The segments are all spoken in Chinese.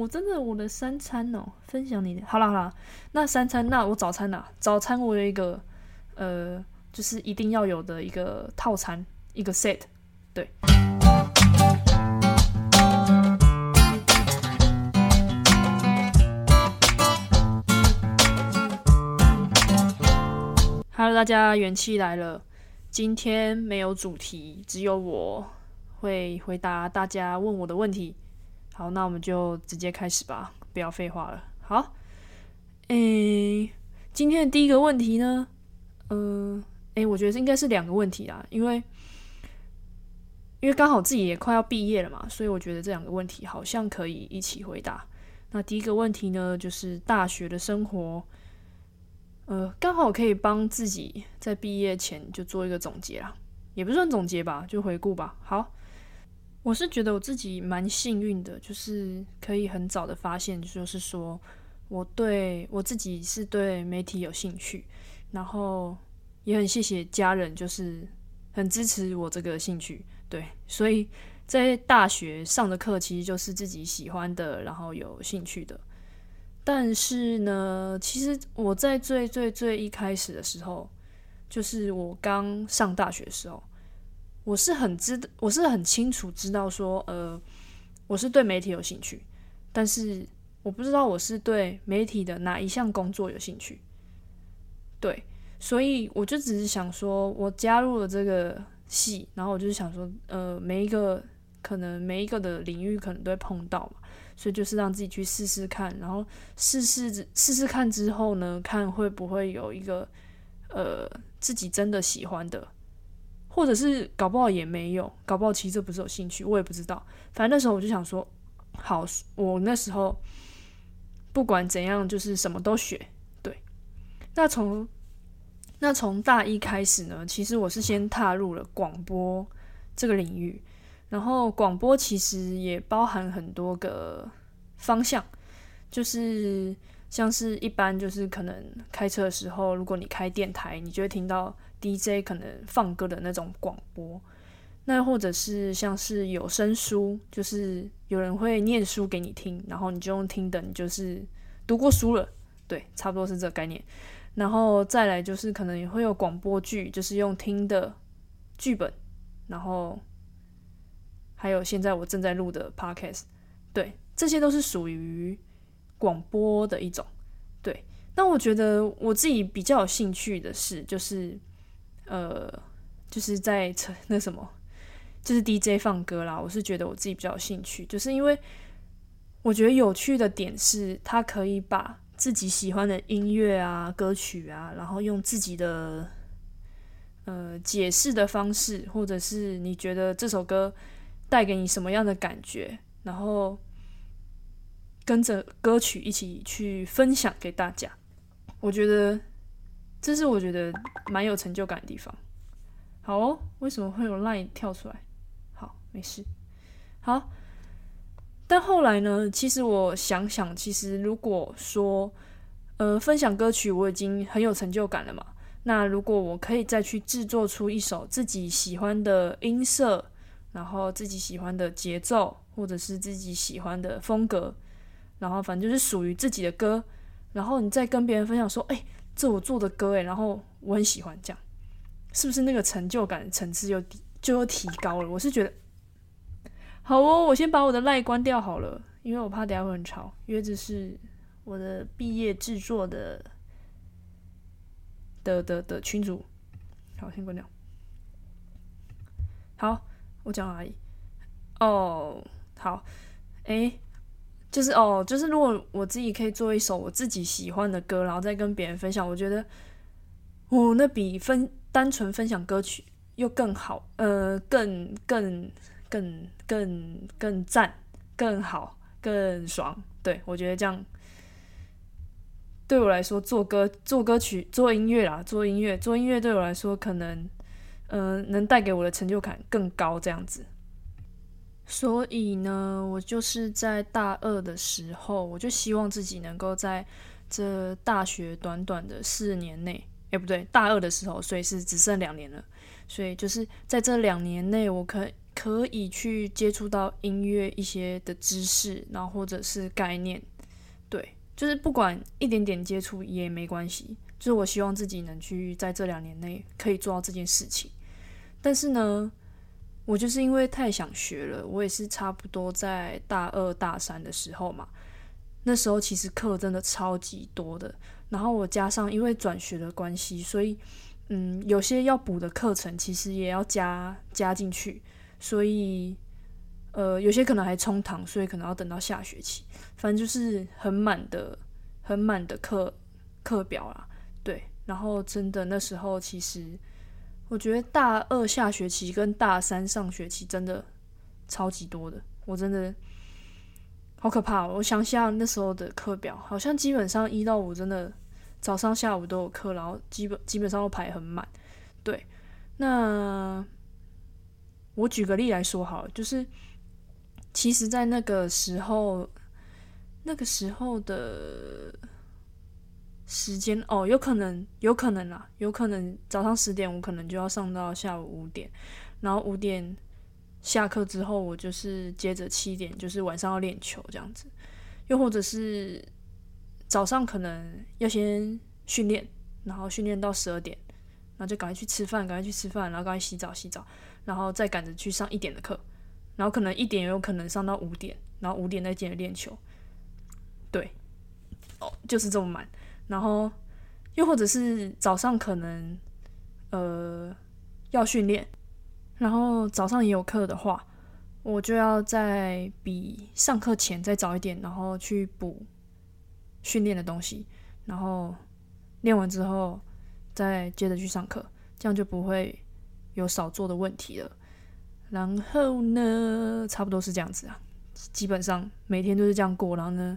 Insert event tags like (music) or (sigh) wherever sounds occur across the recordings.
我真的我的三餐哦，分享你的。好了好了，那三餐那我早餐呐，早餐我有一个呃，就是一定要有的一个套餐，一个 set，对。Hello，大家元气来了。今天没有主题，只有我会回答大家问我的问题。好，那我们就直接开始吧，不要废话了。好，诶，今天的第一个问题呢，呃，诶，我觉得应该是两个问题啦，因为因为刚好自己也快要毕业了嘛，所以我觉得这两个问题好像可以一起回答。那第一个问题呢，就是大学的生活，呃，刚好可以帮自己在毕业前就做一个总结啦，也不算总结吧，就回顾吧。好。我是觉得我自己蛮幸运的，就是可以很早的发现，就是说我对我自己是对媒体有兴趣，然后也很谢谢家人，就是很支持我这个兴趣。对，所以在大学上的课其实就是自己喜欢的，然后有兴趣的。但是呢，其实我在最最最一开始的时候，就是我刚上大学的时候。我是很知，我是很清楚知道说，呃，我是对媒体有兴趣，但是我不知道我是对媒体的哪一项工作有兴趣。对，所以我就只是想说，我加入了这个系，然后我就是想说，呃，每一个可能每一个的领域可能都会碰到嘛，所以就是让自己去试试看，然后试试试试看之后呢，看会不会有一个呃自己真的喜欢的。或者是搞不好也没有，搞不好其实这不是有兴趣，我也不知道。反正那时候我就想说，好，我那时候不管怎样，就是什么都学。对，那从那从大一开始呢，其实我是先踏入了广播这个领域，然后广播其实也包含很多个方向，就是像是一般就是可能开车的时候，如果你开电台，你就会听到。DJ 可能放歌的那种广播，那或者是像是有声书，就是有人会念书给你听，然后你就用听的，你就是读过书了，对，差不多是这个概念。然后再来就是可能也会有广播剧，就是用听的剧本，然后还有现在我正在录的 Podcast，对，这些都是属于广播的一种。对，那我觉得我自己比较有兴趣的是，就是。呃，就是在那什么，就是 DJ 放歌啦。我是觉得我自己比较有兴趣，就是因为我觉得有趣的点是，他可以把自己喜欢的音乐啊、歌曲啊，然后用自己的呃解释的方式，或者是你觉得这首歌带给你什么样的感觉，然后跟着歌曲一起去分享给大家。我觉得。这是我觉得蛮有成就感的地方。好哦，为什么会有 line 跳出来？好，没事。好，但后来呢？其实我想想，其实如果说，呃，分享歌曲我已经很有成就感了嘛。那如果我可以再去制作出一首自己喜欢的音色，然后自己喜欢的节奏，或者是自己喜欢的风格，然后反正就是属于自己的歌，然后你再跟别人分享说，哎。这我做的歌诶，然后我很喜欢这样，是不是那个成就感层次又就又提高了？我是觉得好哦，我先把我的赖关掉好了，因为我怕等下会很吵，因为这是我的毕业制作的的的的群主，好，先关掉。好，我讲而已。哦，好，诶。就是哦，就是如果我自己可以做一首我自己喜欢的歌，然后再跟别人分享，我觉得，哦，那比分单纯分享歌曲又更好，呃，更更更更更赞，更好，更爽。对我觉得这样，对我来说做歌做歌曲做音乐啦，做音乐做音乐对我来说可能，嗯，能带给我的成就感更高，这样子。所以呢，我就是在大二的时候，我就希望自己能够在这大学短短的四年内，哎，不对，大二的时候，所以是只剩两年了。所以就是在这两年内，我可可以去接触到音乐一些的知识，然后或者是概念，对，就是不管一点点接触也没关系。就是我希望自己能去在这两年内可以做到这件事情。但是呢，我就是因为太想学了，我也是差不多在大二大三的时候嘛，那时候其实课真的超级多的，然后我加上因为转学的关系，所以嗯，有些要补的课程其实也要加加进去。所以，呃，有些可能还冲堂，所以可能要等到下学期。反正就是很满的、很满的课课表啦。对，然后真的那时候，其实我觉得大二下学期跟大三上学期真的超级多的，我真的好可怕。我想想那时候的课表，好像基本上一到五真的早上、下午都有课，然后基本基本上都排很满。对，那。我举个例来说好了，就是其实，在那个时候，那个时候的时间哦，有可能，有可能啦，有可能早上十点，我可能就要上到下午五点，然后五点下课之后，我就是接着七点，就是晚上要练球这样子，又或者是早上可能要先训练，然后训练到十二点，然后就赶快去吃饭，赶快去吃饭，然后赶快洗澡，洗澡。然后再赶着去上一点的课，然后可能一点也有可能上到五点，然后五点再接着练球，对，哦，就是这么满。然后又或者是早上可能呃要训练，然后早上也有课的话，我就要在比上课前再早一点，然后去补训练的东西，然后练完之后再接着去上课，这样就不会。有少做的问题了，然后呢，差不多是这样子啊，基本上每天都是这样过，然后呢，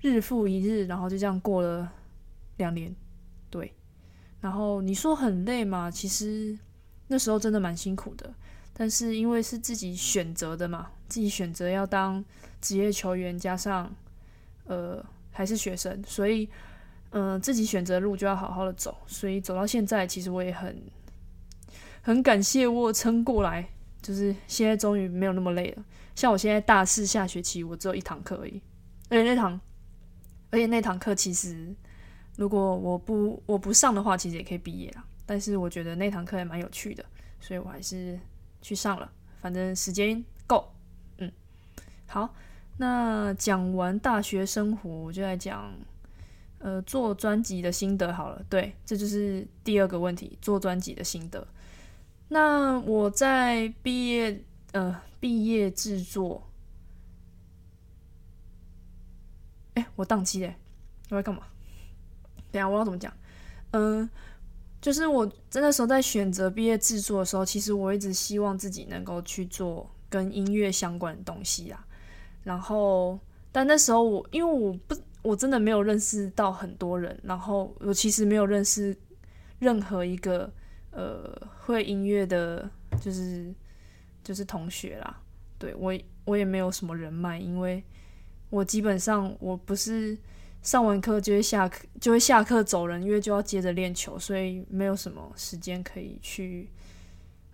日复一日，然后就这样过了两年，对。然后你说很累嘛？其实那时候真的蛮辛苦的，但是因为是自己选择的嘛，自己选择要当职业球员，加上呃还是学生，所以嗯自己选择路就要好好的走，所以走到现在，其实我也很。很感谢我撑过来，就是现在终于没有那么累了。像我现在大四下学期，我只有一堂课而已，而且那堂，而且那堂课其实如果我不我不上的话，其实也可以毕业了。但是我觉得那堂课还蛮有趣的，所以我还是去上了。反正时间够，嗯，好。那讲完大学生活，我就来讲呃做专辑的心得好了。对，这就是第二个问题，做专辑的心得。那我在毕业呃毕业制作，哎，我宕机嘞，我在干嘛？等下我要怎么讲？嗯，就是我真的时候在选择毕业制作的时候，其实我一直希望自己能够去做跟音乐相关的东西啊。然后，但那时候我因为我不我真的没有认识到很多人，然后我其实没有认识任何一个。呃，会音乐的，就是就是同学啦。对我，我也没有什么人脉，因为我基本上我不是上完课就会下课，就会下课走人，因为就要接着练球，所以没有什么时间可以去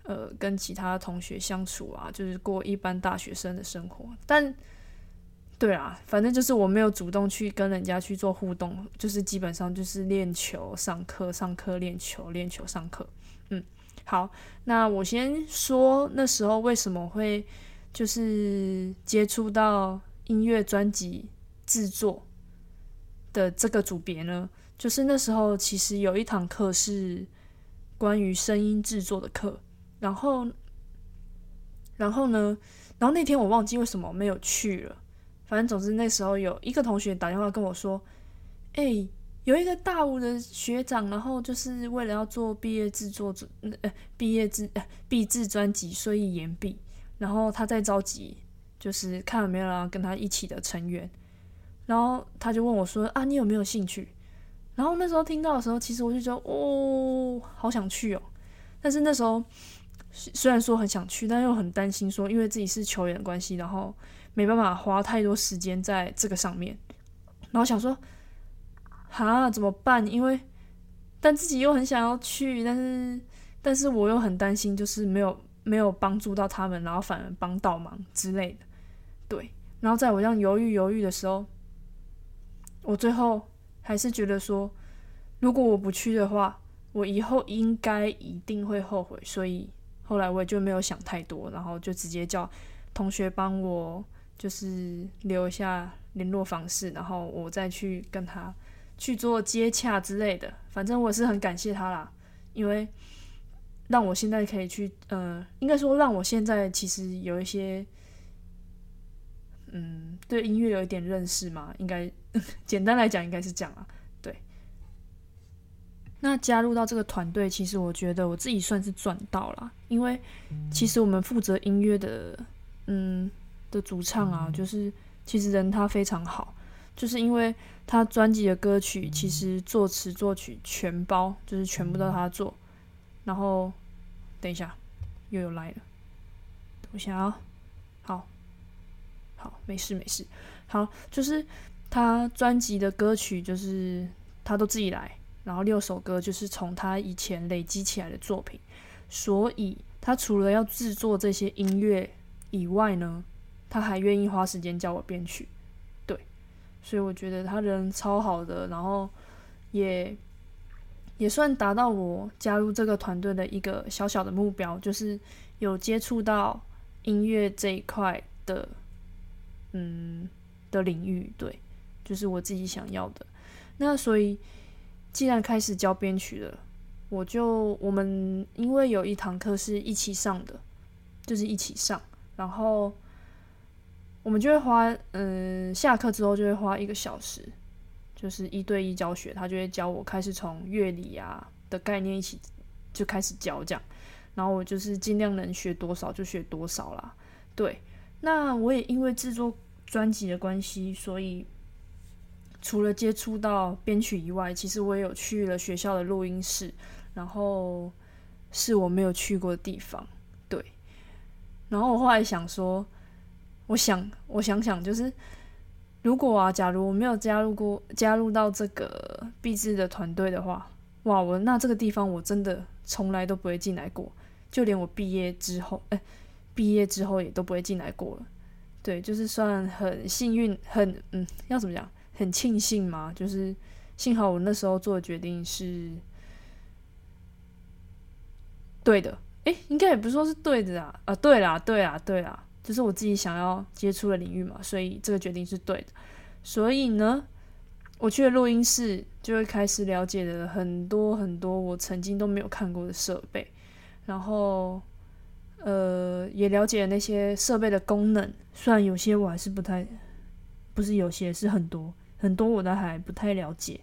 呃跟其他同学相处啊，就是过一般大学生的生活。但对啊，反正就是我没有主动去跟人家去做互动，就是基本上就是练球、上课、上课、练球、练球、上课。嗯，好，那我先说那时候为什么会就是接触到音乐专辑制作的这个组别呢？就是那时候其实有一堂课是关于声音制作的课，然后，然后呢，然后那天我忘记为什么没有去了，反正总之那时候有一个同学打电话跟我说，哎。有一个大五的学长，然后就是为了要做毕业制作，呃，毕业制呃毕制专辑，所以延毕。然后他在着急，就是看有没有人跟他一起的成员。然后他就问我说：“啊，你有没有兴趣？”然后那时候听到的时候，其实我就觉得，哦，好想去哦。但是那时候虽然说很想去，但又很担心，说因为自己是球员的关系，然后没办法花太多时间在这个上面。然后想说。哈，怎么办？因为，但自己又很想要去，但是，但是我又很担心，就是没有没有帮助到他们，然后反而帮倒忙之类的。对，然后在我这样犹豫犹豫的时候，我最后还是觉得说，如果我不去的话，我以后应该一定会后悔。所以后来我也就没有想太多，然后就直接叫同学帮我就是留一下联络方式，然后我再去跟他去做接洽之类的。反正我是很感谢他啦，因为让我现在可以去，呃，应该说让我现在其实有一些。嗯，对音乐有一点认识嘛？应该 (laughs) 简单来讲，应该是这样啊。对，那加入到这个团队，其实我觉得我自己算是赚到了，因为其实我们负责音乐的，嗯，的主唱啊，就是其实人他非常好，就是因为他专辑的歌曲其实作词作曲全包，就是全部都他做。然后等一下又有来了，等一下啊，好。好，没事没事。好，就是他专辑的歌曲，就是他都自己来，然后六首歌就是从他以前累积起来的作品，所以他除了要制作这些音乐以外呢，他还愿意花时间教我编曲。对，所以我觉得他人超好的，然后也也算达到我加入这个团队的一个小小的目标，就是有接触到音乐这一块的。嗯的领域，对，就是我自己想要的。那所以，既然开始教编曲了，我就我们因为有一堂课是一起上的，就是一起上，然后我们就会花，嗯，下课之后就会花一个小时，就是一对一教学，他就会教我开始从乐理啊的概念一起就开始教这样，然后我就是尽量能学多少就学多少啦。对，那我也因为制作。专辑的关系，所以除了接触到编曲以外，其实我也有去了学校的录音室，然后是我没有去过的地方。对，然后我后来想说，我想，我想想，就是如果啊，假如我没有加入过加入到这个毕制的团队的话，哇，我那这个地方我真的从来都不会进来过，就连我毕业之后，哎，毕业之后也都不会进来过了。对，就是算很幸运，很嗯，要怎么讲？很庆幸嘛，就是幸好我那时候做的决定是对的。诶，应该也不是说是对的啊，啊，对啦，对啦，对啦，就是我自己想要接触的领域嘛，所以这个决定是对的。所以呢，我去了录音室，就会开始了解了很多很多我曾经都没有看过的设备，然后。呃，也了解那些设备的功能，虽然有些我还是不太，不是有些是很多很多我都还不太了解，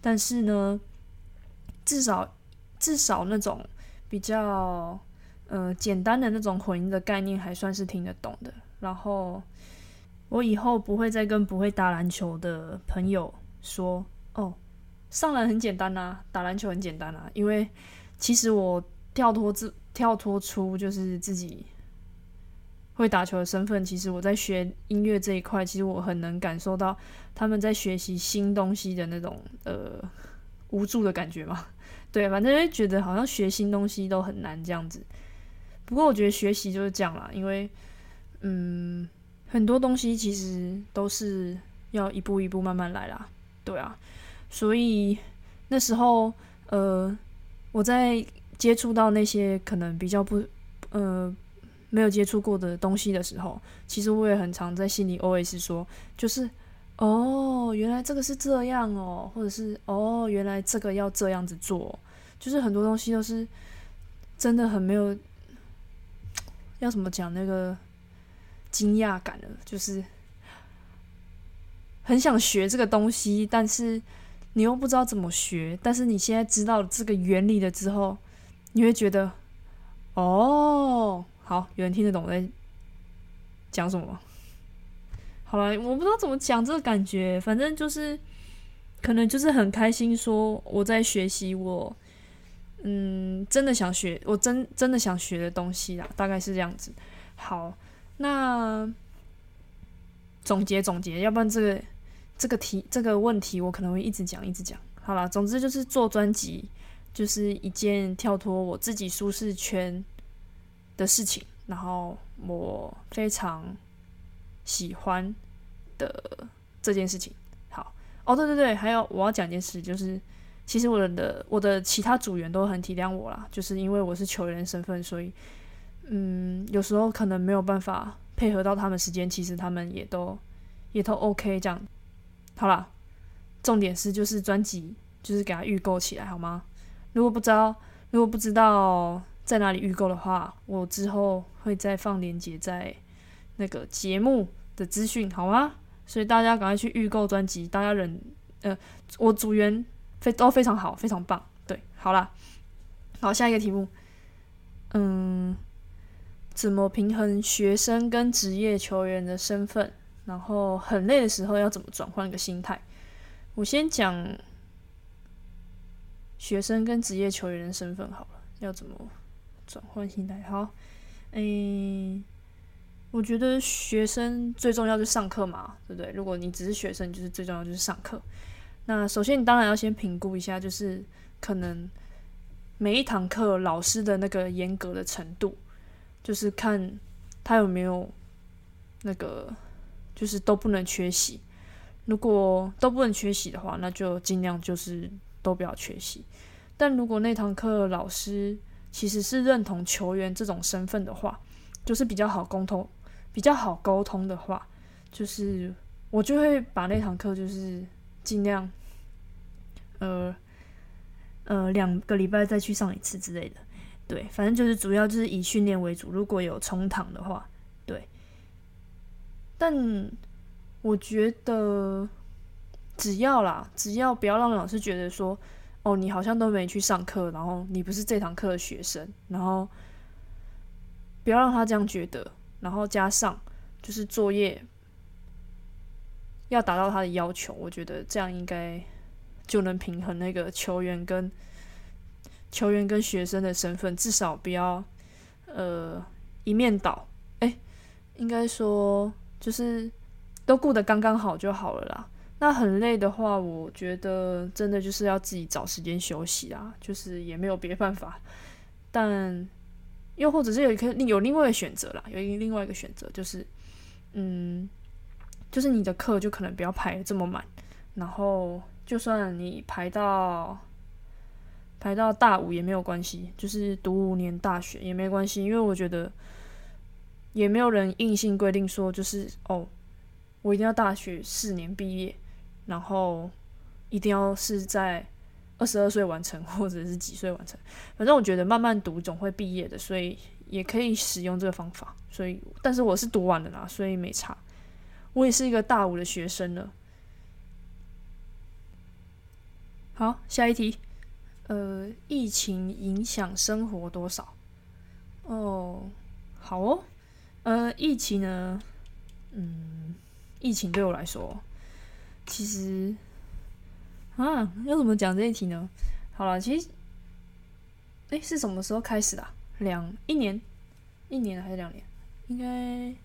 但是呢，至少至少那种比较呃简单的那种混音的概念还算是听得懂的。然后我以后不会再跟不会打篮球的朋友说哦，上篮很简单呐，打篮球很简单啊，因为其实我跳脱自。跳脱出就是自己会打球的身份，其实我在学音乐这一块，其实我很能感受到他们在学习新东西的那种呃无助的感觉嘛。(laughs) 对，反正就觉得好像学新东西都很难这样子。不过我觉得学习就是这样啦，因为嗯很多东西其实都是要一步一步慢慢来啦。对啊，所以那时候呃我在。接触到那些可能比较不，呃，没有接触过的东西的时候，其实我也很常在心里 always 说，就是哦，原来这个是这样哦，或者是哦，原来这个要这样子做，就是很多东西都是真的很没有，要怎么讲那个惊讶感的，就是很想学这个东西，但是你又不知道怎么学，但是你现在知道这个原理了之后。你会觉得，哦，好，有人听得懂我在讲什么？好了，我不知道怎么讲这个感觉，反正就是，可能就是很开心，说我在学习我，嗯，真的想学，我真真的想学的东西啦，大概是这样子。好，那总结总结，要不然这个这个题这个问题，我可能会一直讲一直讲。好了，总之就是做专辑。就是一件跳脱我自己舒适圈的事情，然后我非常喜欢的这件事情。好，哦，对对对，还有我要讲件事，就是其实我的我的其他组员都很体谅我啦，就是因为我是球员身份，所以嗯，有时候可能没有办法配合到他们时间，其实他们也都也都 OK 这样。好啦，重点是就是专辑就是给他预购起来好吗？如果不知道如果不知道在哪里预购的话，我之后会再放链接在那个节目的资讯好吗？所以大家赶快去预购专辑，大家忍呃，我组员非都非常好，非常棒。对，好啦，好下一个题目，嗯，怎么平衡学生跟职业球员的身份？然后很累的时候要怎么转换一个心态？我先讲学生跟职业球员的身份好了，要怎么转换心态？好，诶，我觉得学生最重要就是上课嘛，对不对？如果你只是学生，就是最重要就是上课。那首先你当然要先评估一下，就是可能每一堂课老师的那个严格的程度，就是看他有没有那个。就是都不能缺席，如果都不能缺席的话，那就尽量就是都不要缺席。但如果那堂课老师其实是认同球员这种身份的话，就是比较好沟通，比较好沟通的话，就是我就会把那堂课就是尽量，呃呃两个礼拜再去上一次之类的。对，反正就是主要就是以训练为主。如果有重堂的话。对但我觉得，只要啦，只要不要让老师觉得说，哦，你好像都没去上课，然后你不是这堂课的学生，然后不要让他这样觉得，然后加上就是作业要达到他的要求，我觉得这样应该就能平衡那个球员跟球员跟学生的身份，至少不要呃一面倒。哎，应该说。就是都顾得刚刚好就好了啦。那很累的话，我觉得真的就是要自己找时间休息啊，就是也没有别的办法。但又或者是有一个有另外一个选择啦，有一另外一个选择就是，嗯，就是你的课就可能不要排这么满，然后就算你排到排到大五也没有关系，就是读五年大学也没关系，因为我觉得。也没有人硬性规定说，就是哦，我一定要大学四年毕业，然后一定要是在二十二岁完成，或者是几岁完成。反正我觉得慢慢读总会毕业的，所以也可以使用这个方法。所以，但是我是读完了啦，所以没差。我也是一个大五的学生了。好，下一题，呃，疫情影响生活多少？哦，好哦。呃，疫情呢，嗯，疫情对我来说，其实啊，要怎么讲这一题呢？好了，其实，哎，是什么时候开始的？两一年，一年还是两年？应该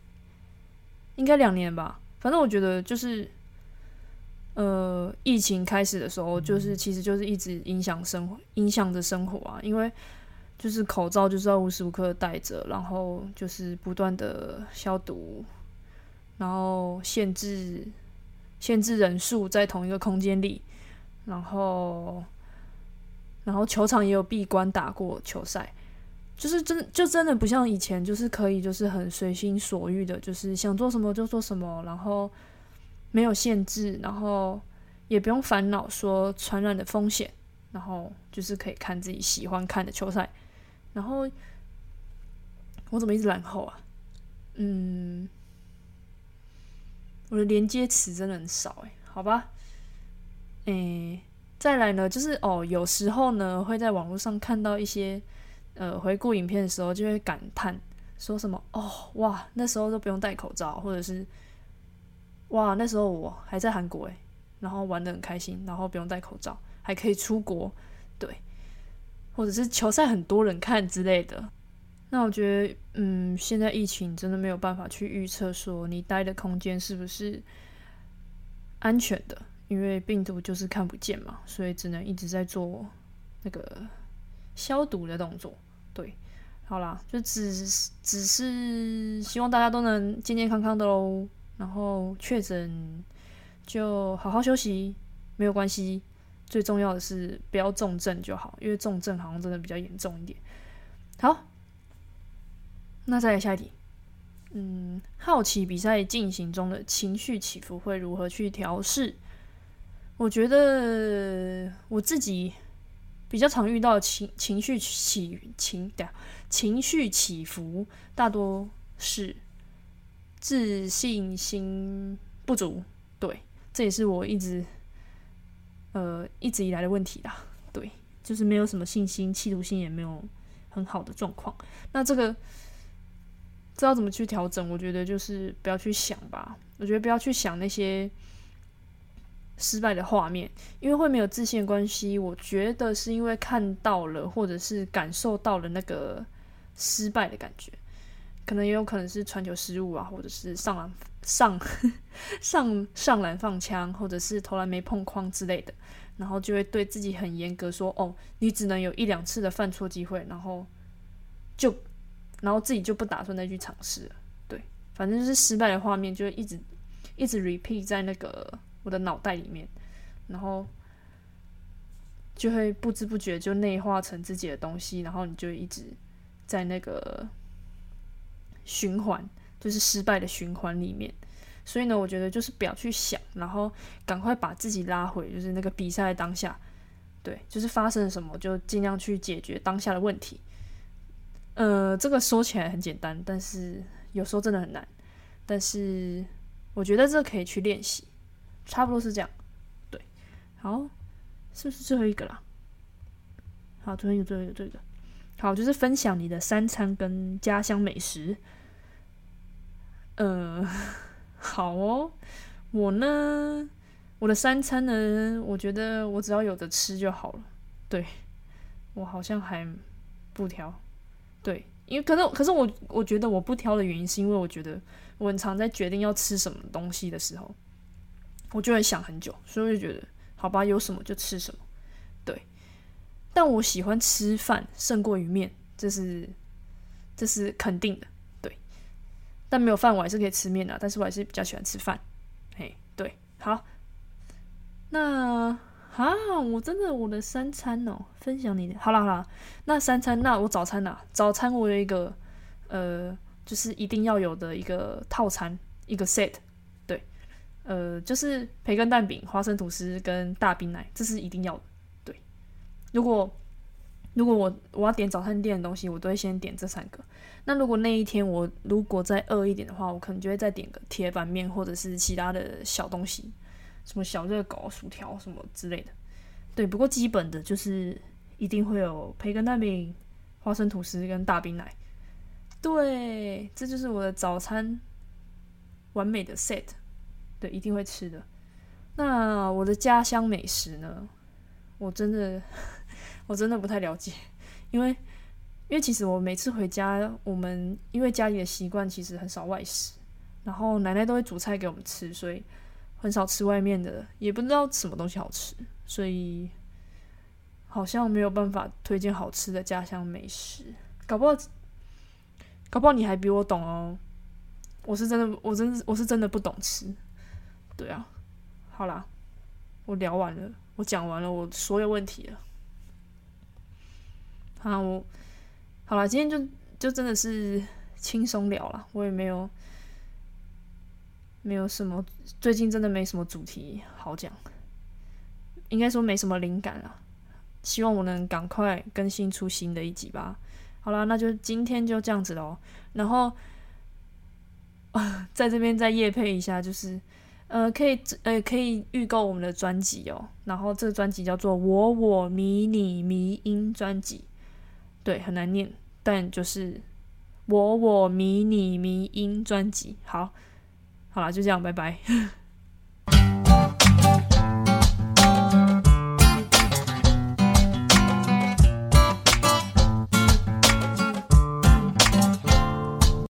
应该两年吧。反正我觉得就是，呃，疫情开始的时候，就是其实就是一直影响生活，影响着生活啊，因为。就是口罩就是要无时无刻戴着，然后就是不断的消毒，然后限制限制人数在同一个空间里，然后然后球场也有闭关打过球赛，就是真就真的不像以前，就是可以就是很随心所欲的，就是想做什么就做什么，然后没有限制，然后也不用烦恼说传染的风险，然后就是可以看自己喜欢看的球赛。然后我怎么一直然后啊？嗯，我的连接词真的很少哎，好吧。诶，再来呢，就是哦，有时候呢会在网络上看到一些呃回顾影片的时候，就会感叹说什么哦哇，那时候都不用戴口罩，或者是哇那时候我还在韩国诶，然后玩的很开心，然后不用戴口罩，还可以出国，对。或者是球赛很多人看之类的，那我觉得，嗯，现在疫情真的没有办法去预测说你待的空间是不是安全的，因为病毒就是看不见嘛，所以只能一直在做那个消毒的动作。对，好啦，就只只是希望大家都能健健康康的喽。然后确诊就好好休息，没有关系。最重要的是不要重症就好，因为重症好像真的比较严重一点。好，那再来下一题。嗯，好奇比赛进行中的情绪起伏会如何去调试？我觉得我自己比较常遇到情情绪起情的情绪起伏，大多是自信心不足。对，这也是我一直。呃，一直以来的问题啦，对，就是没有什么信心，企图心也没有很好的状况。那这个不知道怎么去调整？我觉得就是不要去想吧。我觉得不要去想那些失败的画面，因为会没有自信关系。我觉得是因为看到了，或者是感受到了那个失败的感觉，可能也有可能是传球失误啊，或者是上篮上 (laughs) 上上篮放枪，或者是投篮没碰框之类的。然后就会对自己很严格，说：“哦，你只能有一两次的犯错机会。”然后就，然后自己就不打算再去尝试了。对，反正就是失败的画面，就会一直一直 repeat 在那个我的脑袋里面，然后就会不知不觉就内化成自己的东西，然后你就一直在那个循环，就是失败的循环里面。所以呢，我觉得就是不要去想，然后赶快把自己拉回，就是那个比赛当下，对，就是发生了什么，就尽量去解决当下的问题。呃，这个说起来很简单，但是有时候真的很难。但是我觉得这可以去练习，差不多是这样。对，好，是不是最后一个啦？好，最后一个，最后一个，最后一个。好，就是分享你的三餐跟家乡美食。呃。(laughs) 好哦，我呢，我的三餐呢，我觉得我只要有的吃就好了。对，我好像还不挑。对，因为可是可是我我觉得我不挑的原因是因为我觉得我很常在决定要吃什么东西的时候，我就会想很久，所以我就觉得好吧，有什么就吃什么。对，但我喜欢吃饭胜过于面，这是这是肯定的。对但没有饭，我还是可以吃面的。但是我还是比较喜欢吃饭。嘿，对，好。那啊，我真的我的三餐哦，分享你的。好了好了，那三餐，那我早餐呢？早餐我有一个呃，就是一定要有的一个套餐，一个 set。对，呃，就是培根蛋饼、花生吐司跟大冰奶，这是一定要的。对，如果如果我我要点早餐店的东西，我都会先点这三个。那如果那一天我如果再饿一点的话，我可能就会再点个铁板面或者是其他的小东西，什么小热狗、薯条什么之类的。对，不过基本的就是一定会有培根蛋饼、花生吐司跟大冰奶。对，这就是我的早餐完美的 set。对，一定会吃的。那我的家乡美食呢？我真的。(laughs) 我真的不太了解，因为因为其实我每次回家，我们因为家里的习惯其实很少外食，然后奶奶都会煮菜给我们吃，所以很少吃外面的，也不知道什么东西好吃，所以好像没有办法推荐好吃的家乡美食。搞不好，搞不好你还比我懂哦。我是真的，我真我是真的不懂吃。对啊，好啦，我聊完了，我讲完了我所有问题了。啊，我好了，今天就就真的是轻松聊了，我也没有没有什么，最近真的没什么主题好讲，应该说没什么灵感了。希望我能赶快更新出新的一集吧。好了，那就今天就这样子喽。然后，(laughs) 在这边再夜配一下，就是呃，可以呃可以预购我们的专辑哦。然后这个专辑叫做《我我迷你迷音专辑》。对，很难念，但就是我我迷你迷音专辑，好，好啦，就这样，拜拜。